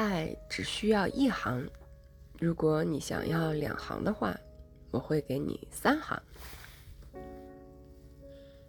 爱只需要一行如果你想要两行的话我会给你三行。